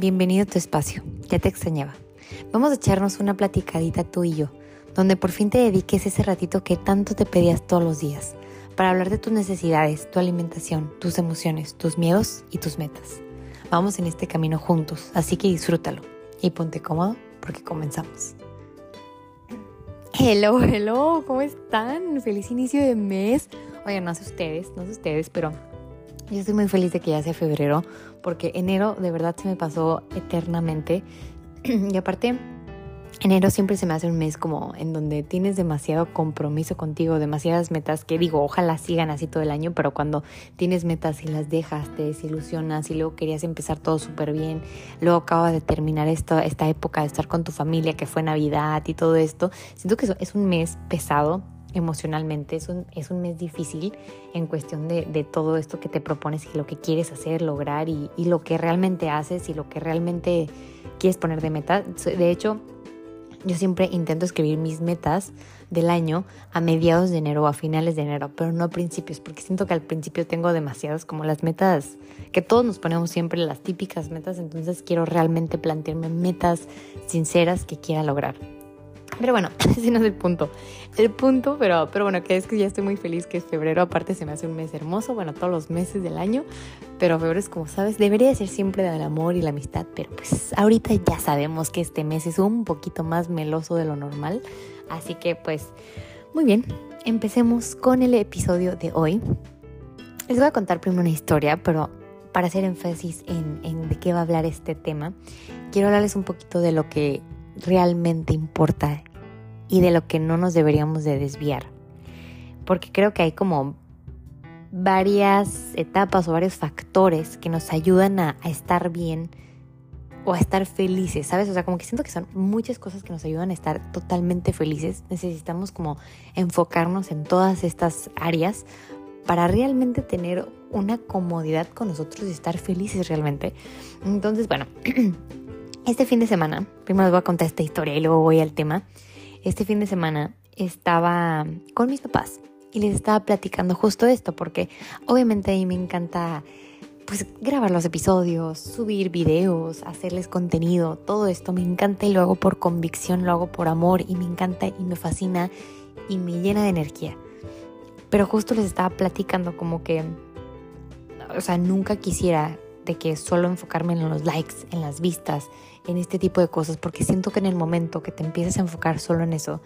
bienvenido a tu espacio, ya te extrañaba. Vamos a echarnos una platicadita tú y yo, donde por fin te dediques ese ratito que tanto te pedías todos los días, para hablar de tus necesidades, tu alimentación, tus emociones, tus miedos y tus metas. Vamos en este camino juntos, así que disfrútalo y ponte cómodo porque comenzamos. Hello, hello, ¿cómo están? Feliz inicio de mes. Oigan, no sé ustedes, no sé ustedes, pero yo estoy muy feliz de que ya sea febrero, porque enero de verdad se me pasó eternamente. y aparte, enero siempre se me hace un mes como en donde tienes demasiado compromiso contigo, demasiadas metas que digo, ojalá sigan así todo el año, pero cuando tienes metas y las dejas, te desilusionas y luego querías empezar todo súper bien, luego acaba de terminar esta, esta época de estar con tu familia, que fue Navidad y todo esto, siento que es un mes pesado emocionalmente. Es un, es un mes difícil en cuestión de, todo esto que te propones y lo que quieres hacer, lograr y, lo que realmente haces y lo que realmente quieres poner de meta. De hecho, yo siempre intento escribir mis metas del año a mediados de enero o a finales de enero, pero no a principios, porque siento que al principio tengo demasiadas como las metas que todos nos ponemos siempre, las típicas metas, entonces quiero realmente plantearme metas sinceras que quiera lograr. Pero bueno, ese no es el punto. El punto, pero, pero bueno, que es que ya estoy muy feliz que febrero, aparte se me hace un mes hermoso, bueno, todos los meses del año, pero febrero es como sabes, debería ser siempre del amor y la amistad, pero pues ahorita ya sabemos que este mes es un poquito más meloso de lo normal, así que pues muy bien, empecemos con el episodio de hoy. Les voy a contar primero una historia, pero para hacer énfasis en, en de qué va a hablar este tema, quiero hablarles un poquito de lo que realmente importa y de lo que no nos deberíamos de desviar. Porque creo que hay como varias etapas o varios factores que nos ayudan a, estar bien o a estar felices, ¿sabes? O sea, como que siento que son muchas cosas que nos ayudan a estar totalmente felices. Necesitamos como enfocarnos en todas estas áreas para realmente tener una comodidad con nosotros y estar felices realmente. Entonces, bueno, este fin de semana, primero les voy a contar esta historia y luego voy al tema este fin de semana estaba con mis papás y les estaba platicando justo esto, porque obviamente a mí me encanta pues grabar los episodios, subir videos, hacerles contenido, todo esto me encanta y lo hago por convicción, lo hago por amor y me encanta y me fascina y me llena de energía. Pero justo les estaba platicando como que, o sea, nunca quisiera de que solo enfocarme en los likes, en las vistas, en este tipo de cosas, porque siento que en el momento que te empiezas a enfocar solo en eso,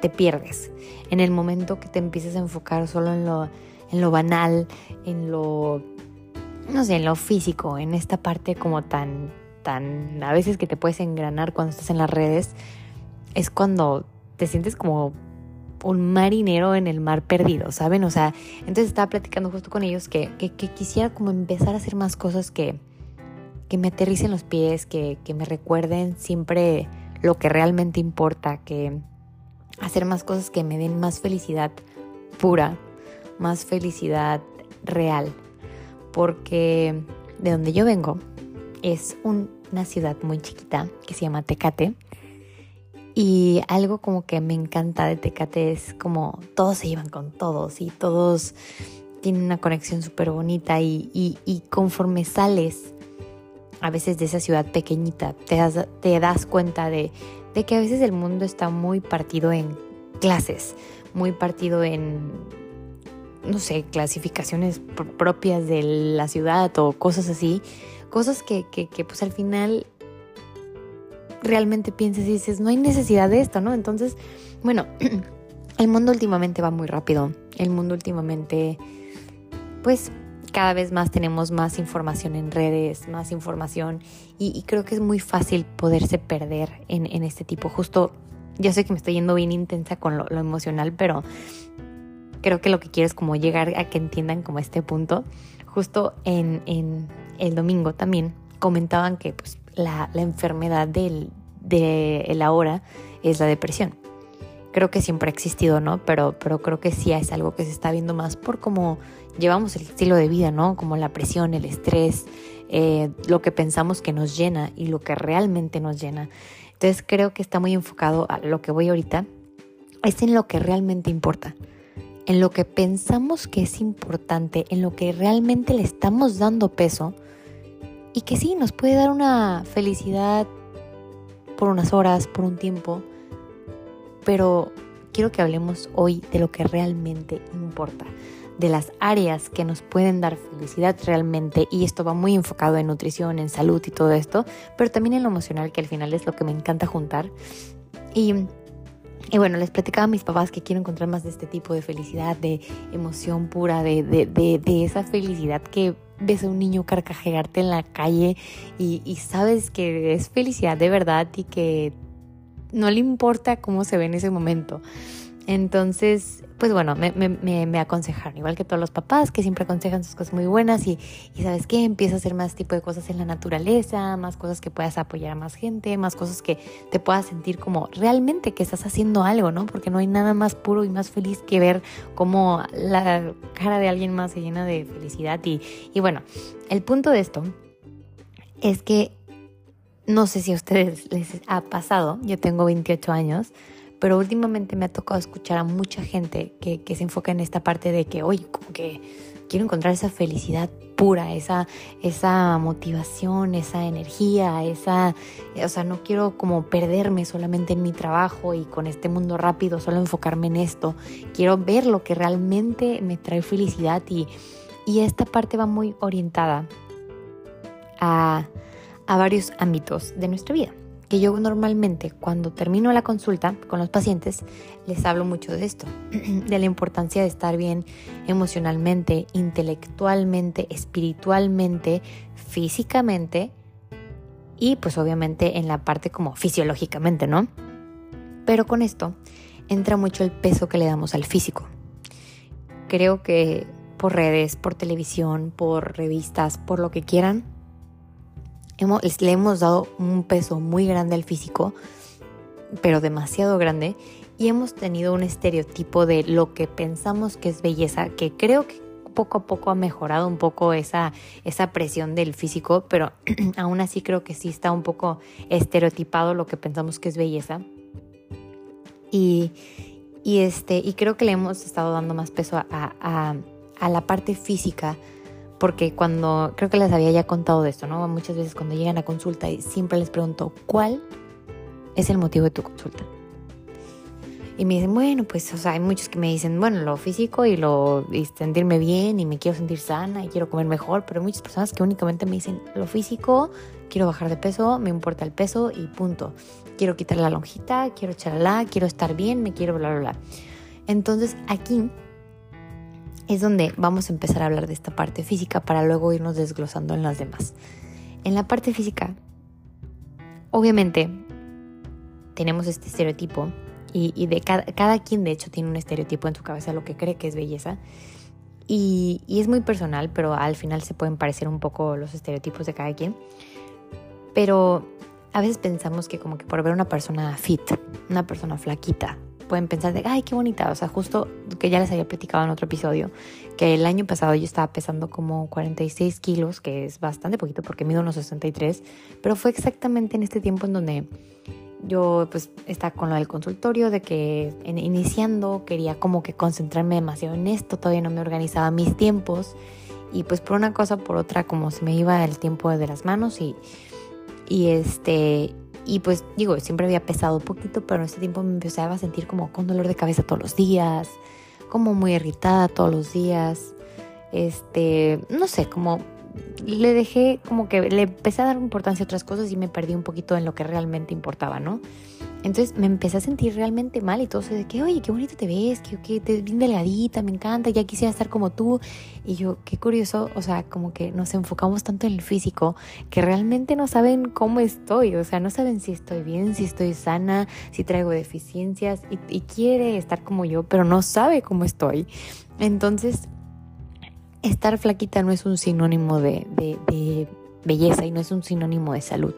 te pierdes. En el momento que te empiezas a enfocar solo en lo, en lo banal, en lo, no sé, en lo físico, en esta parte como tan, tan, a veces que te puedes engranar cuando estás en las redes, es cuando te sientes como un marinero en el mar perdido, ¿saben? O sea, entonces estaba platicando justo con ellos que, que, que quisiera como empezar a hacer más cosas que, que me aterricen los pies, que, me recuerden siempre lo que realmente importa, que hacer más cosas que me den más felicidad pura, más felicidad real. Porque de donde yo vengo es una ciudad muy chiquita que se llama Tecate. Y algo como que me encanta de Tecate es como todos se llevan con todos y todos tienen una conexión súper bonita y, y conforme sales a veces de esa ciudad pequeñita, te das, te das cuenta de, de que a veces el mundo está muy partido en clases, muy partido en, no sé, clasificaciones propias de la ciudad o cosas así, cosas que, que pues al final realmente piensas y dices, no hay necesidad de esto, ¿no? Entonces, bueno, el mundo últimamente va muy rápido, el mundo últimamente, pues cada vez más tenemos más información en redes, más información y, creo que es muy fácil poderse perder en, este tipo. Justo, yo sé que me estoy yendo bien intensa con lo, emocional, pero creo que lo que quiero es como llegar a que entiendan como este punto. Justo en, el domingo también comentaban que pues, la, enfermedad del, de la hora es la depresión creo que siempre ha existido, ¿no? Pero, pero creo que sí es algo que se está viendo más por cómo llevamos el estilo de vida, ¿no? Como la presión, el estrés, eh, lo que pensamos que nos llena y lo que realmente nos llena. Entonces creo que está muy enfocado a lo que voy ahorita, es en lo que realmente importa, en lo que pensamos que es importante, en lo que realmente le estamos dando peso, y que sí, nos puede dar una felicidad por unas horas, por un tiempo, pero quiero que hablemos hoy de lo que realmente importa, de las áreas que nos pueden dar felicidad realmente, y esto va muy enfocado en nutrición, en salud y todo esto, pero también en lo emocional, que al final es lo que me encanta juntar. Y y bueno, les platicaba a mis papás que quiero encontrar más de este tipo de felicidad, de emoción pura, de, de, de, esa felicidad que ves a un niño carcajearte en la calle y, y, sabes que es felicidad de verdad y que no le importa cómo se ve en ese momento. Entonces, pues bueno, me, aconsejaron, igual que todos los papás, que siempre aconsejan sus cosas muy buenas y, y sabes qué, empieza a hacer más tipo de cosas en la naturaleza, más cosas que puedas apoyar a más gente, más cosas que te puedas sentir como realmente que estás haciendo algo, ¿no? Porque no hay nada más puro y más feliz que ver cómo la cara de alguien más se llena de felicidad. Y, y bueno, el punto de esto es que no sé si a ustedes les ha pasado, yo tengo 28 años, pero últimamente me ha tocado escuchar a mucha gente que, se enfoca en esta parte de que, oye, como que quiero encontrar esa felicidad pura, esa, esa motivación, esa energía, esa, o sea, no quiero como perderme solamente en mi trabajo y con este mundo rápido, solo enfocarme en esto. Quiero ver lo que realmente me trae felicidad y, y esta parte va muy orientada a, a varios ámbitos de nuestra vida que yo normalmente cuando termino la consulta con los pacientes les hablo mucho de esto, de la importancia de estar bien emocionalmente, intelectualmente, espiritualmente, físicamente y pues obviamente en la parte como fisiológicamente, ¿no? Pero con esto entra mucho el peso que le damos al físico. Creo que por redes, por televisión, por revistas, por lo que quieran, le hemos dado un peso muy grande al físico, pero demasiado grande, y hemos tenido un estereotipo de lo que pensamos que es belleza, que creo que poco a poco ha mejorado un poco esa, esa presión del físico, pero aún así creo que sí está un poco estereotipado lo que pensamos que es belleza. Y, este, y creo que le hemos estado dando más peso a, a, a la parte física porque cuando, creo que les había ya contado de esto, ¿no? Muchas veces cuando llegan a consulta y siempre les pregunto, ¿cuál es el motivo de tu consulta? Y me dicen, bueno, pues, o sea, hay muchos que me dicen, bueno, lo físico y lo y sentirme bien y me quiero sentir sana y quiero comer mejor, pero hay muchas personas que únicamente me dicen, lo físico, quiero bajar de peso, me importa el peso y punto. Quiero quitar la lonjita, quiero echarla, quiero estar bien, me quiero bla, bla, bla. Entonces, aquí es donde vamos a empezar a hablar de esta parte física para luego irnos desglosando en las demás. En la parte física, obviamente, tenemos este estereotipo y, de cada, quien de hecho tiene un estereotipo en su cabeza lo que cree que es belleza. Y, y, es muy personal, pero al final se pueden parecer un poco los estereotipos de cada quien. Pero a veces pensamos que como que por ver una persona fit, una persona flaquita, pueden pensar de, ay, qué bonita. O sea, justo que ya les había platicado en otro episodio, que el año pasado yo estaba pesando como 46 kilos, que es bastante poquito porque mido unos 63, pero fue exactamente en este tiempo en donde yo pues estaba con lo del consultorio, de que en, iniciando quería como que concentrarme demasiado en esto, todavía no me organizaba mis tiempos y pues por una cosa por otra como se me iba el tiempo de las manos y, y este y pues digo, siempre había pesado un poquito, pero en ese tiempo me empezaba a sentir como con dolor de cabeza todos los días, como muy irritada todos los días. Este, no sé, como le dejé como que le empecé a dar importancia a otras cosas y me perdí un poquito en lo que realmente importaba, ¿no? Entonces me empecé a sentir realmente mal y todo eso de que, oye, qué bonito te ves, que, que te ves bien delgadita, me encanta, ya quisiera estar como tú. Y yo, qué curioso, o sea, como que nos enfocamos tanto en el físico que realmente no saben cómo estoy, o sea, no saben si estoy bien, si estoy sana, si traigo deficiencias y, quiere estar como yo, pero no sabe cómo estoy. Entonces, estar flaquita no es un sinónimo de, de belleza y no es un sinónimo de salud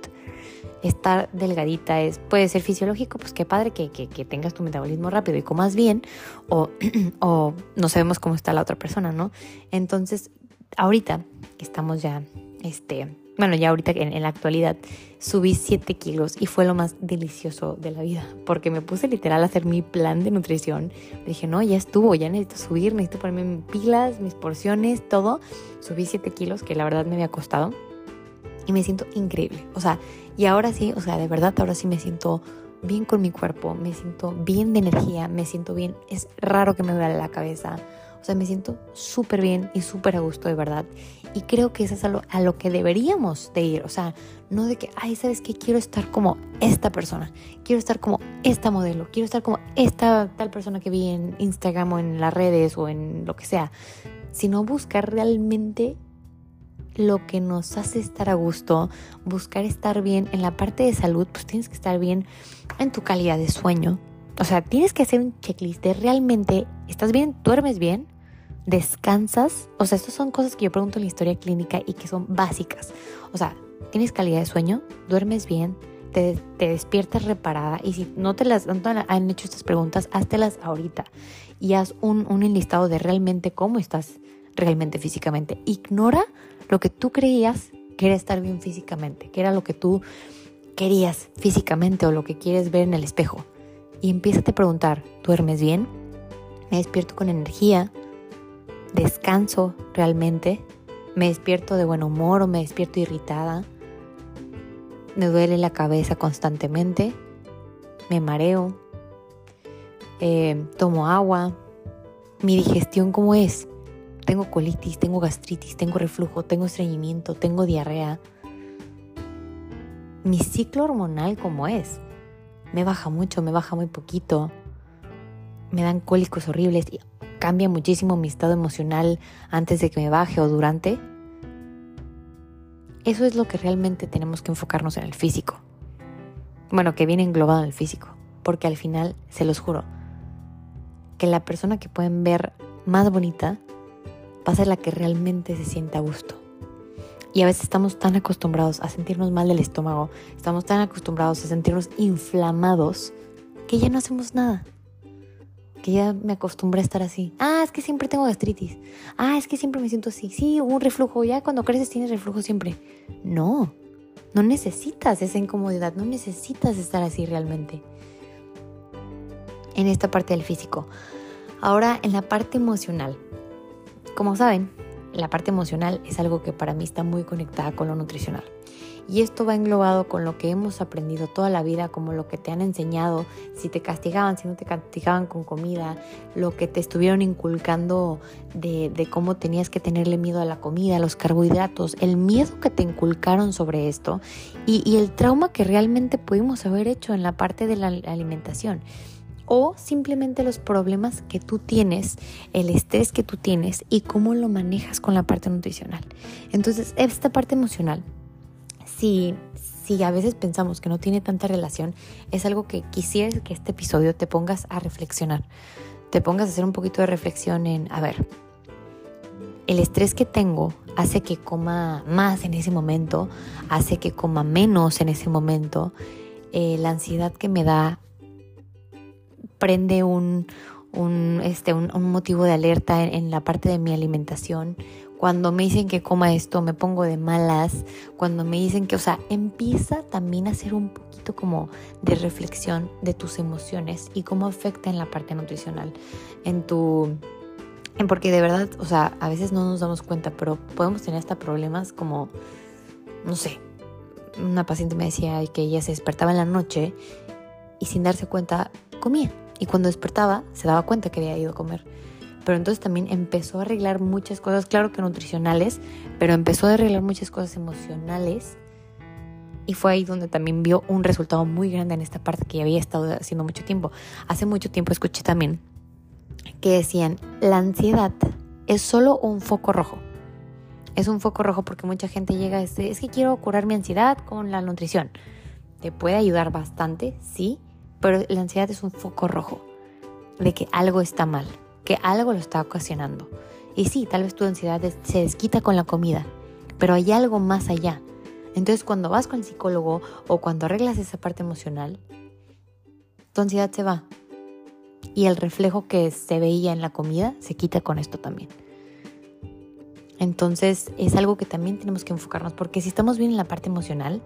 estar delgadita es, puede ser fisiológico, pues qué padre que, tengas tu metabolismo rápido y comas bien, o, o no sabemos cómo está la otra persona, ¿no? Entonces, ahorita que estamos ya, este, bueno, ya ahorita en, la actualidad, subí 7 kilos y fue lo más delicioso de la vida, porque me puse literal a hacer mi plan de nutrición. Dije, no, ya estuvo, ya necesito subir, necesito ponerme pilas, mis porciones, todo. Subí 7 kilos, que la verdad me había costado y me siento increíble. O sea, y ahora sí, o sea, de verdad, ahora sí me siento bien con mi cuerpo, me siento bien de energía, me siento bien. Es raro que me duele la cabeza. O sea, me siento súper bien y súper a gusto, de verdad. Y creo que eso es a lo, a lo, que deberíamos de ir. O sea, no de que, ay, ¿sabes qué? Quiero estar como esta persona. Quiero estar como esta modelo. Quiero estar como esta tal persona que vi en Instagram o en las redes o en lo que sea. Sino buscar realmente lo que nos hace estar a gusto, buscar estar bien en la parte de salud, pues tienes que estar bien en tu calidad de sueño. O sea, tienes que hacer un checklist de realmente, ¿estás bien? ¿Duermes bien? ¿Descansas? O sea, estas son cosas que yo pregunto en la historia clínica y que son básicas. O sea, ¿tienes calidad de sueño? ¿Duermes bien? Te, despiertas reparada y si no te las han hecho estas preguntas, háztelas ahorita y haz un, un enlistado de realmente cómo estás realmente físicamente. Ignora lo que tú creías que era estar bien físicamente, que era lo que tú querías físicamente o lo que quieres ver en el espejo. Y empieza a preguntar, ¿duermes bien? ¿Me despierto con energía? ¿Descanso realmente? ¿Me despierto de buen humor o me despierto irritada? ¿Me duele la cabeza constantemente? ¿Me mareo? Eh, ¿Tomo agua? ¿Mi digestión cómo es? Tengo colitis, tengo gastritis, tengo reflujo, tengo estreñimiento, tengo diarrea. Mi ciclo hormonal como es. Me baja mucho, me baja muy poquito. Me dan cólicos horribles y cambia muchísimo mi estado emocional antes de que me baje o durante. Eso es lo que realmente tenemos que enfocarnos en el físico. Bueno, que viene englobado en el físico. Porque al final, se los juro, que la persona que pueden ver más bonita va a ser la que realmente se sienta a gusto. Y a veces estamos tan acostumbrados a sentirnos mal del estómago, estamos tan acostumbrados a sentirnos inflamados, que ya no hacemos nada. Que ya me acostumbré a estar así. Ah, es que siempre tengo gastritis. Ah, es que siempre me siento así. Sí, un reflujo. Ya cuando creces tienes reflujo siempre. No, no necesitas esa incomodidad, no necesitas estar así realmente. En esta parte del físico. Ahora, en la parte emocional. Como saben, la parte emocional es algo que para mí está muy conectada con lo nutricional. Y esto va englobado con lo que hemos aprendido toda la vida, como lo que te han enseñado, si te castigaban, si no te castigaban con comida, lo que te estuvieron inculcando de, cómo tenías que tenerle miedo a la comida, a los carbohidratos, el miedo que te inculcaron sobre esto y, y el trauma que realmente pudimos haber hecho en la parte de la alimentación o simplemente los problemas que tú tienes, el estrés que tú tienes y cómo lo manejas con la parte nutricional. Entonces, esta parte emocional, si, si a veces pensamos que no tiene tanta relación, es algo que quisiera que este episodio te pongas a reflexionar, te pongas a hacer un poquito de reflexión en, a ver, el estrés que tengo hace que coma más en ese momento, hace que coma menos en ese momento, eh, la ansiedad que me da prende un, este, un, motivo de alerta en, la parte de mi alimentación. Cuando me dicen que coma esto, me pongo de malas. Cuando me dicen que, o sea, empieza también a ser un poquito como de reflexión de tus emociones y cómo afecta en la parte nutricional, en tu... En porque de verdad, o sea, a veces no nos damos cuenta, pero podemos tener hasta problemas como, no sé, una paciente me decía que ella se despertaba en la noche y sin darse cuenta comía y cuando despertaba se daba cuenta que había ido a comer. Pero entonces también empezó a arreglar muchas cosas, claro que nutricionales, pero empezó a arreglar muchas cosas emocionales. Y fue ahí donde también vio un resultado muy grande en esta parte que ya había estado haciendo mucho tiempo. Hace mucho tiempo escuché también que decían, la ansiedad es solo un foco rojo. Es un foco rojo porque mucha gente llega a decir, es que quiero curar mi ansiedad con la nutrición. Te puede ayudar bastante, sí, pero la ansiedad es un foco rojo de que algo está mal, que algo lo está ocasionando. Y sí, tal vez tu ansiedad se desquita con la comida, pero hay algo más allá. Entonces cuando vas con el psicólogo o cuando arreglas esa parte emocional, tu ansiedad se va. Y el reflejo que se veía en la comida se quita con esto también. Entonces es algo que también tenemos que enfocarnos porque si estamos bien en la parte emocional,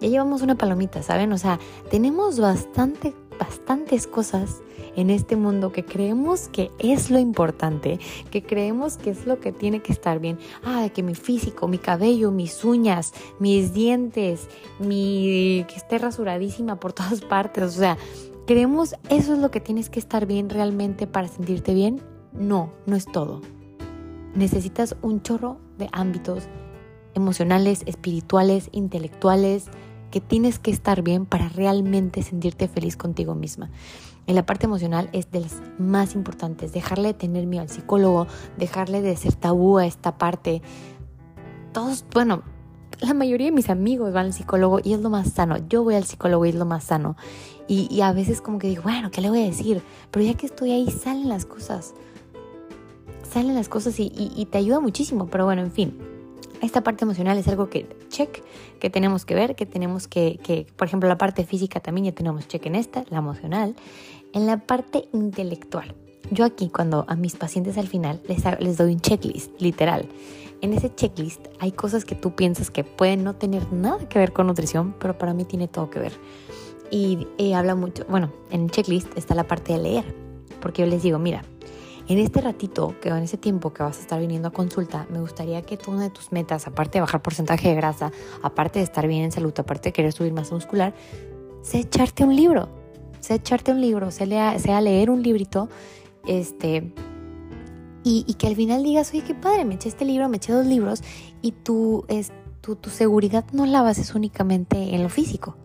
ya llevamos una palomita, ¿saben? O sea, tenemos bastante bastantes cosas en este mundo que creemos que es lo importante, que creemos que es lo que tiene que estar bien. Ah, que mi físico, mi cabello, mis uñas, mis dientes, mi que esté rasuradísima por todas partes, o sea, creemos eso es lo que tienes que estar bien realmente para sentirte bien. No, no es todo. Necesitas un chorro de ámbitos emocionales, espirituales, intelectuales, que tienes que estar bien para realmente sentirte feliz contigo misma. En la parte emocional es de las más importantes, dejarle de tener miedo al psicólogo, dejarle de ser tabú a esta parte. Todos, bueno, la mayoría de mis amigos van al psicólogo y es lo más sano. Yo voy al psicólogo y es lo más sano. Y, a veces como que digo, bueno, ¿qué le voy a decir? Pero ya que estoy ahí, salen las cosas. Salen las cosas y, y te ayuda muchísimo. Pero bueno, en fin, esta parte emocional es algo que check, que tenemos que ver, que tenemos que, que, por ejemplo, la parte física también ya tenemos check en esta, la emocional. En la parte intelectual, yo aquí cuando a mis pacientes al final les, les doy un checklist, literal. En ese checklist hay cosas que tú piensas que pueden no tener nada que ver con nutrición, pero para mí tiene todo que ver. Y eh, habla mucho, bueno, en el checklist está la parte de leer, porque yo les digo, mira, en este ratito, que en ese tiempo que vas a estar viniendo a consulta, me gustaría que tú una de tus metas, aparte de bajar porcentaje de grasa, aparte de estar bien en salud, aparte de querer subir masa muscular, sea echarte un libro. Sea echarte un libro, sea, sea leer un librito, este, y, que al final digas, oye, qué padre, me eché este libro, me eché dos libros, y tu, es, tu seguridad no la bases únicamente en lo físico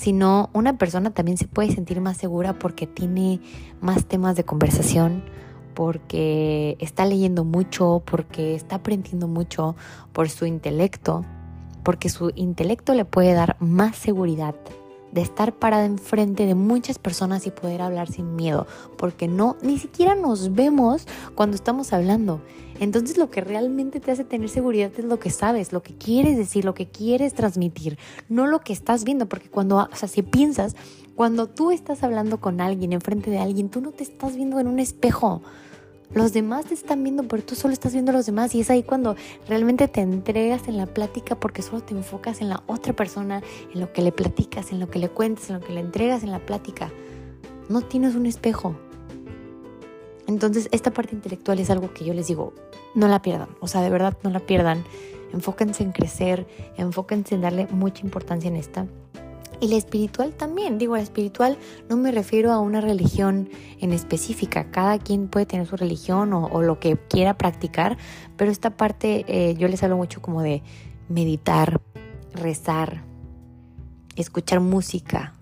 sino una persona también se puede sentir más segura porque tiene más temas de conversación, porque está leyendo mucho, porque está aprendiendo mucho por su intelecto, porque su intelecto le puede dar más seguridad de estar parada enfrente de muchas personas y poder hablar sin miedo, porque no, ni siquiera nos vemos cuando estamos hablando. Entonces lo que realmente te hace tener seguridad es lo que sabes, lo que quieres decir, lo que quieres transmitir, no lo que estás viendo, porque cuando, o sea, si piensas, cuando tú estás hablando con alguien, enfrente de alguien, tú no te estás viendo en un espejo. Los demás te están viendo, pero tú solo estás viendo a los demás y es ahí cuando realmente te entregas en la plática porque solo te enfocas en la otra persona, en lo que le platicas, en lo que le cuentas, en lo que le entregas en la plática. No tienes un espejo. Entonces, esta parte intelectual es algo que yo les digo, no la pierdan, o sea, de verdad no la pierdan. Enfóquense en crecer, enfóquense en darle mucha importancia en esta. Y la espiritual también, digo, la espiritual no me refiero a una religión en específica, cada quien puede tener su religión o, lo que quiera practicar, pero esta parte eh, yo les hablo mucho como de meditar, rezar, escuchar música,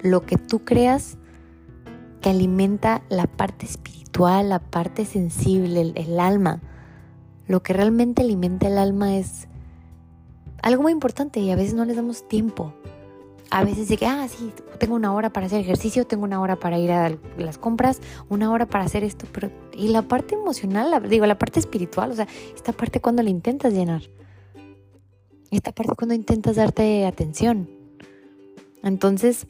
lo que tú creas que alimenta la parte espiritual, la parte sensible, el, el alma. Lo que realmente alimenta el alma es algo muy importante y a veces no les damos tiempo a veces de que, ah, sí, tengo una hora para hacer ejercicio, tengo una hora para ir a las compras, una hora para hacer esto, pero y la parte emocional, digo, la parte espiritual, o sea, esta parte cuando la intentas llenar, esta parte cuando intentas darte atención. Entonces,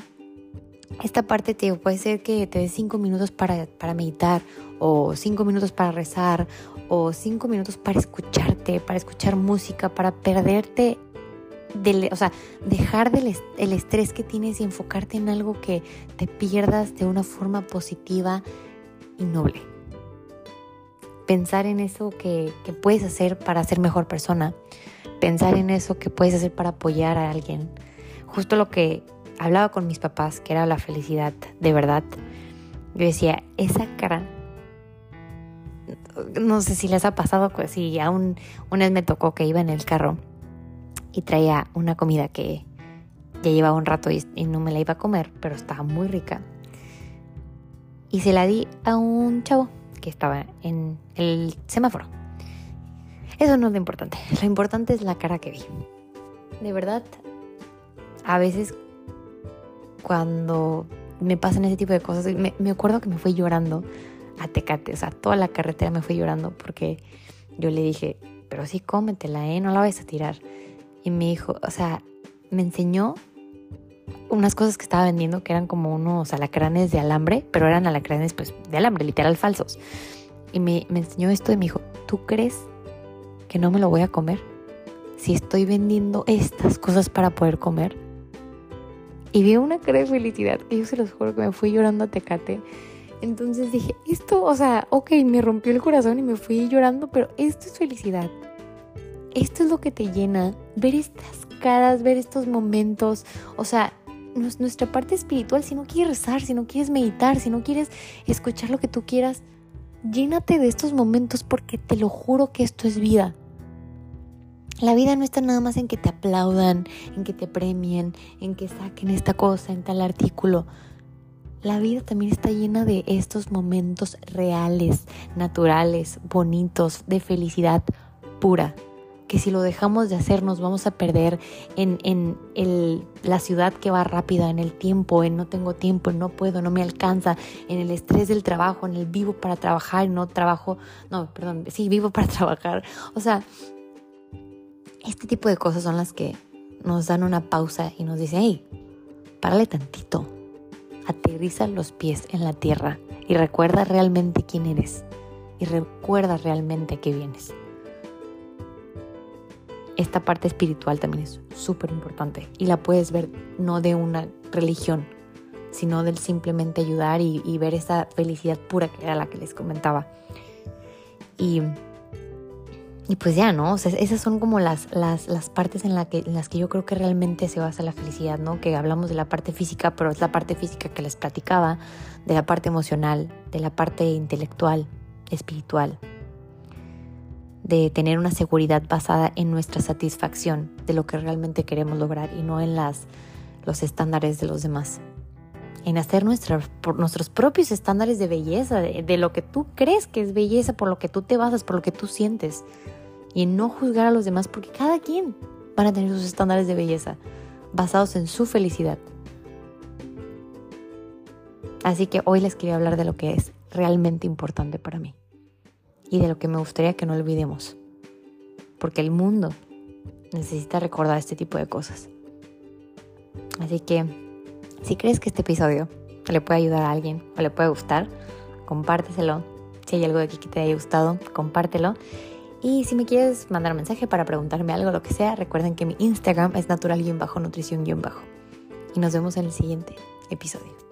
esta parte te puede ser que te des cinco minutos para, para meditar, o cinco minutos para rezar, o cinco minutos para escucharte, para escuchar música, para perderte o sea, dejar del el estrés que tienes y enfocarte en algo que te pierdas de una forma positiva y noble. Pensar en eso que, que puedes hacer para ser mejor persona. Pensar en eso que puedes hacer para apoyar a alguien. Justo lo que hablaba con mis papás, que era la felicidad de verdad. Yo decía, esa cara no sé si les ha pasado, pues si aún una vez me tocó que iba en el carro y traía una comida que ya llevaba un rato y, no me la iba a comer, pero estaba muy rica. Y se la di a un chavo que estaba en el semáforo. Eso no es lo importante. Lo importante es la cara que vi. De verdad, a veces cuando me pasan ese tipo de cosas, me, me, acuerdo que me fui llorando a Tecate, o sea, toda la carretera me fui llorando porque yo le dije, pero sí cómetela, ¿eh? No la vayas a tirar y me dijo, o sea, me enseñó unas cosas que estaba vendiendo que eran como unos alacranes de alambre, pero eran alacranes pues de alambre, literal falsos. Y me, me enseñó esto y me dijo, ¿tú crees que no me lo voy a comer? Si estoy vendiendo estas cosas para poder comer. Y vi una cara de felicidad que yo se los juro que me fui llorando a Tecate. Entonces dije, esto, o sea, ok, me rompió el corazón y me fui llorando, pero esto es felicidad. Esto es lo que te llena, ver estas caras, ver estos momentos, o sea, nuestra parte espiritual, si no quieres rezar, si no quieres meditar, si no quieres escuchar lo que tú quieras, llénate de estos momentos porque te lo juro que esto es vida. La vida no está nada más en que te aplaudan, en que te premien, en que saquen esta cosa en tal artículo. La vida también está llena de estos momentos reales, naturales, bonitos, de felicidad pura que si lo dejamos de hacer nos vamos a perder en, en el, la ciudad que va rápida, en el tiempo, en no tengo tiempo, en no puedo, no me alcanza, en el estrés del trabajo, en el vivo para trabajar, no trabajo, no, perdón, sí, vivo para trabajar. O sea, este tipo de cosas son las que nos dan una pausa y nos dicen, hey, párale tantito, aterriza los pies en la tierra y recuerda realmente quién eres y recuerda realmente a qué vienes esta parte espiritual también es súper importante y la puedes ver no de una religión, sino del simplemente ayudar y, ver esa felicidad pura que era la que les comentaba. Y, y pues ya, ¿no? Esas son como las, las, las partes en, la que, en las que yo creo que realmente se basa la felicidad, ¿no? Que hablamos de la parte física, pero es la parte física que les platicaba, de la parte emocional, de la parte intelectual, espiritual, de tener una seguridad basada en nuestra satisfacción de lo que realmente queremos lograr y no en las, los estándares de los demás. En hacer por nuestros propios estándares de belleza, de, lo que tú crees que es belleza, por lo que tú te basas, por lo que tú sientes. Y en no juzgar a los demás porque cada quien van a tener sus estándares de belleza basados en su felicidad. Así que hoy les quería hablar de lo que es realmente importante para mí y de lo que me gustaría que no olvidemos. Porque el mundo necesita recordar este tipo de cosas. Así que, si crees que este episodio le puede ayudar a alguien o le puede gustar, compárteselo. Si hay algo de aquí que te haya gustado, compártelo. Y si me quieres mandar un mensaje para preguntarme algo, lo que sea, recuerden que mi Instagram es natural-nutrición-bajo. Y nos vemos en el siguiente episodio.